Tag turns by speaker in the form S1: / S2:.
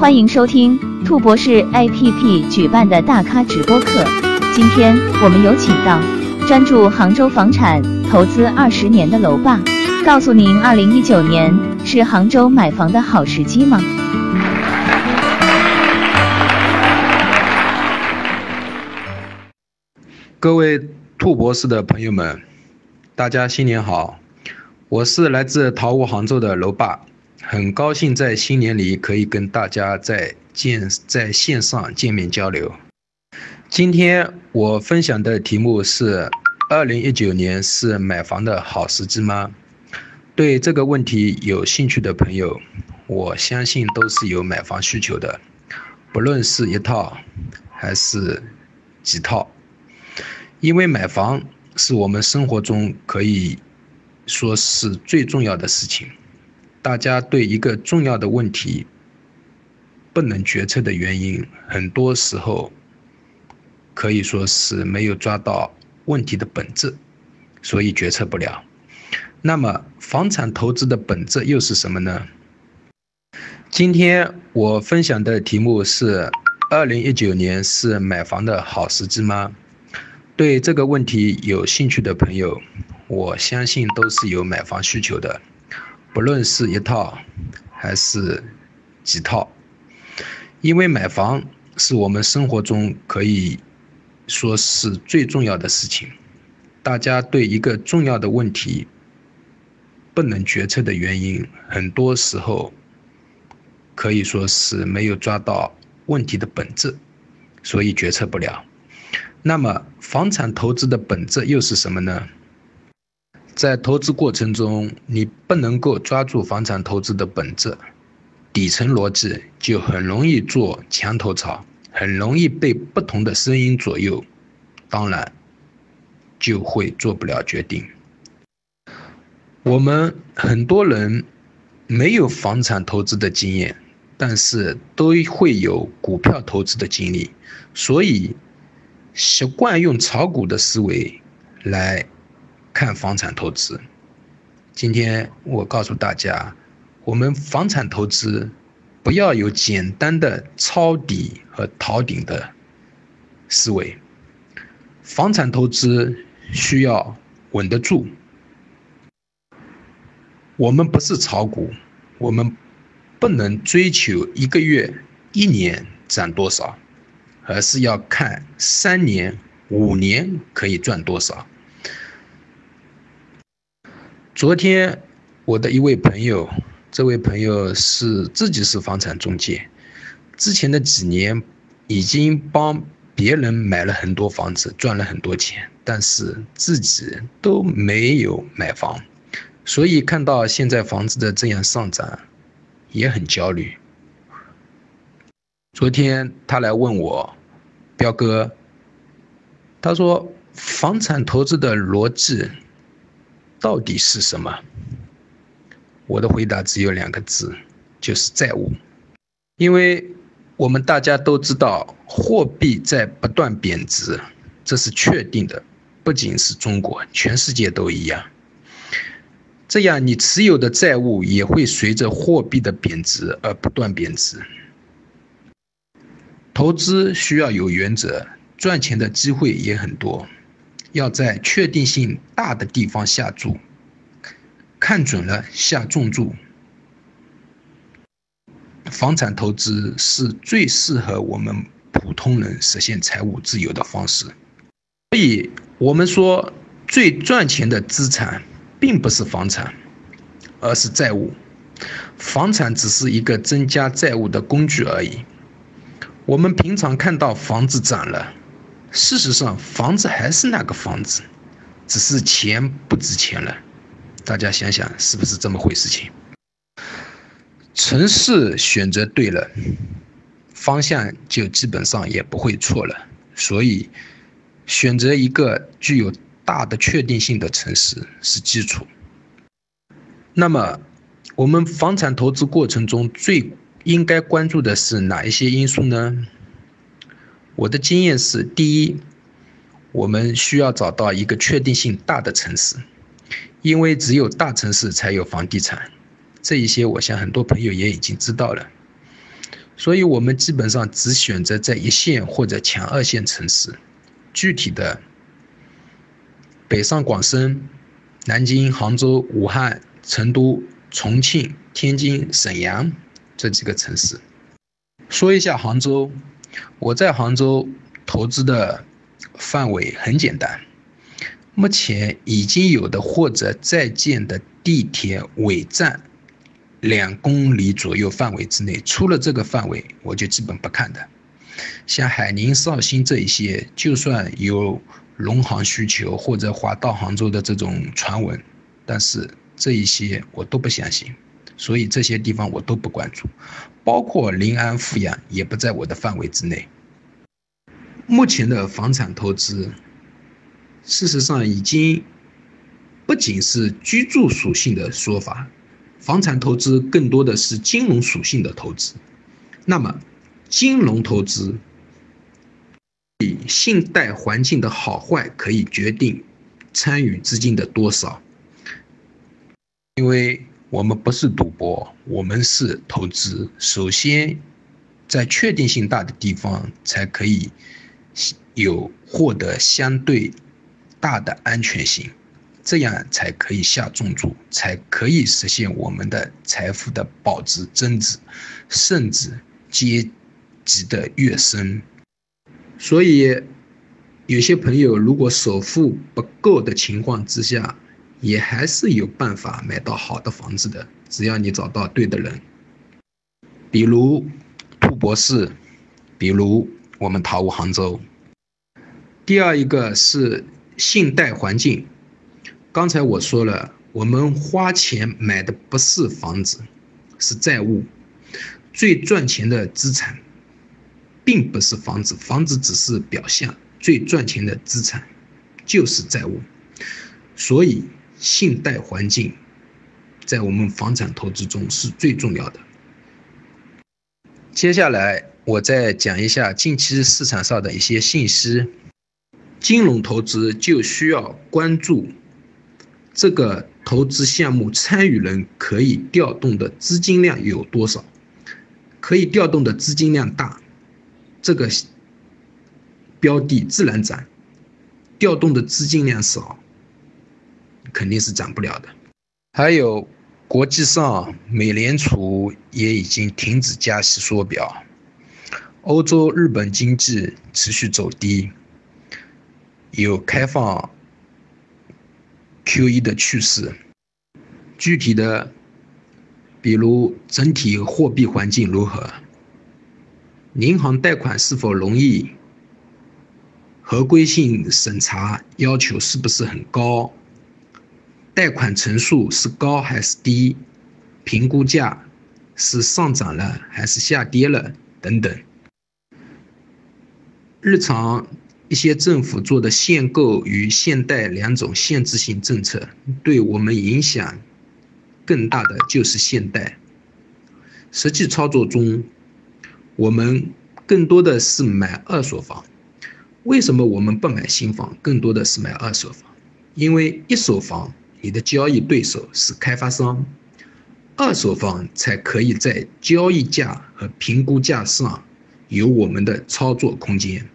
S1: 欢迎收听兔博士 APP 举办的大咖直播课。今天我们有请到专注杭州房产投资二十年的楼霸，告诉您二零一九年是杭州买房的好时机吗？
S2: 各位兔博士的朋友们，大家新年好！我是来自桃屋杭州的楼霸。很高兴在新年里可以跟大家在见在线上见面交流。今天我分享的题目是：二零一九年是买房的好时机吗？对这个问题有兴趣的朋友，我相信都是有买房需求的，不论是一套还是几套，因为买房是我们生活中可以说是最重要的事情。大家对一个重要的问题不能决策的原因，很多时候可以说是没有抓到问题的本质，所以决策不了。那么，房产投资的本质又是什么呢？今天我分享的题目是：二零一九年是买房的好时机吗？对这个问题有兴趣的朋友，我相信都是有买房需求的。不论是一套还是几套，因为买房是我们生活中可以说是最重要的事情。大家对一个重要的问题不能决策的原因，很多时候可以说是没有抓到问题的本质，所以决策不了。那么，房产投资的本质又是什么呢？在投资过程中，你不能够抓住房产投资的本质、底层逻辑，就很容易做墙头草，很容易被不同的声音左右，当然就会做不了决定。我们很多人没有房产投资的经验，但是都会有股票投资的经历，所以习惯用炒股的思维来。看房产投资，今天我告诉大家，我们房产投资不要有简单的抄底和逃顶的思维，房产投资需要稳得住。我们不是炒股，我们不能追求一个月、一年涨多少，而是要看三年、五年可以赚多少。昨天，我的一位朋友，这位朋友是自己是房产中介，之前的几年已经帮别人买了很多房子，赚了很多钱，但是自己都没有买房，所以看到现在房子的这样上涨，也很焦虑。昨天他来问我，彪哥，他说房产投资的逻辑。到底是什么？我的回答只有两个字，就是债务。因为我们大家都知道，货币在不断贬值，这是确定的，不仅是中国，全世界都一样。这样，你持有的债务也会随着货币的贬值而不断贬值。投资需要有原则，赚钱的机会也很多。要在确定性大的地方下注，看准了下重注。房产投资是最适合我们普通人实现财务自由的方式。所以，我们说最赚钱的资产并不是房产，而是债务。房产只是一个增加债务的工具而已。我们平常看到房子涨了。事实上，房子还是那个房子，只是钱不值钱了。大家想想，是不是这么回事？情城市选择对了，方向就基本上也不会错了。所以，选择一个具有大的确定性的城市是基础。那么，我们房产投资过程中最应该关注的是哪一些因素呢？我的经验是：第一，我们需要找到一个确定性大的城市，因为只有大城市才有房地产。这一些，我想很多朋友也已经知道了。所以我们基本上只选择在一线或者强二线城市。具体的，北上广深、南京、杭州、武汉、成都、重庆、天津、沈阳这几个城市。说一下杭州，我在杭州投资的范围很简单，目前已经有的或者在建的地铁尾站两公里左右范围之内，出了这个范围我就基本不看的。像海宁、绍兴这一些，就算有龙航需求或者华到杭州的这种传闻，但是这一些我都不相信。所以这些地方我都不关注，包括临安、富阳也不在我的范围之内。目前的房产投资，事实上已经不仅是居住属性的说法，房产投资更多的是金融属性的投资。那么，金融投资，以信贷环境的好坏可以决定参与资金的多少，因为。我们不是赌博，我们是投资。首先，在确定性大的地方，才可以有获得相对大的安全性，这样才可以下重注，才可以实现我们的财富的保值增值，甚至阶级的跃升。所以，有些朋友如果首付不够的情况之下，也还是有办法买到好的房子的，只要你找到对的人。比如兔博士，比如我们淘物杭州。第二一个是信贷环境，刚才我说了，我们花钱买的不是房子，是债务。最赚钱的资产，并不是房子，房子只是表象，最赚钱的资产就是债务。所以。信贷环境在我们房产投资中是最重要的。接下来我再讲一下近期市场上的一些信息。金融投资就需要关注这个投资项目参与人可以调动的资金量有多少，可以调动的资金量大，这个标的自然涨；调动的资金量少。肯定是涨不了的。还有，国际上美联储也已经停止加息缩表，欧洲、日本经济持续走低，有开放 QE 的趋势。具体的，比如整体货币环境如何，银行贷款是否容易，合规性审查要求是不是很高？贷款成数是高还是低？评估价是上涨了还是下跌了？等等。日常一些政府做的限购与限贷两种限制性政策，对我们影响更大的就是限贷。实际操作中，我们更多的是买二手房。为什么我们不买新房，更多的是买二手房？因为一手房。你的交易对手是开发商，二手房才可以在交易价和评估价上有我们的操作空间。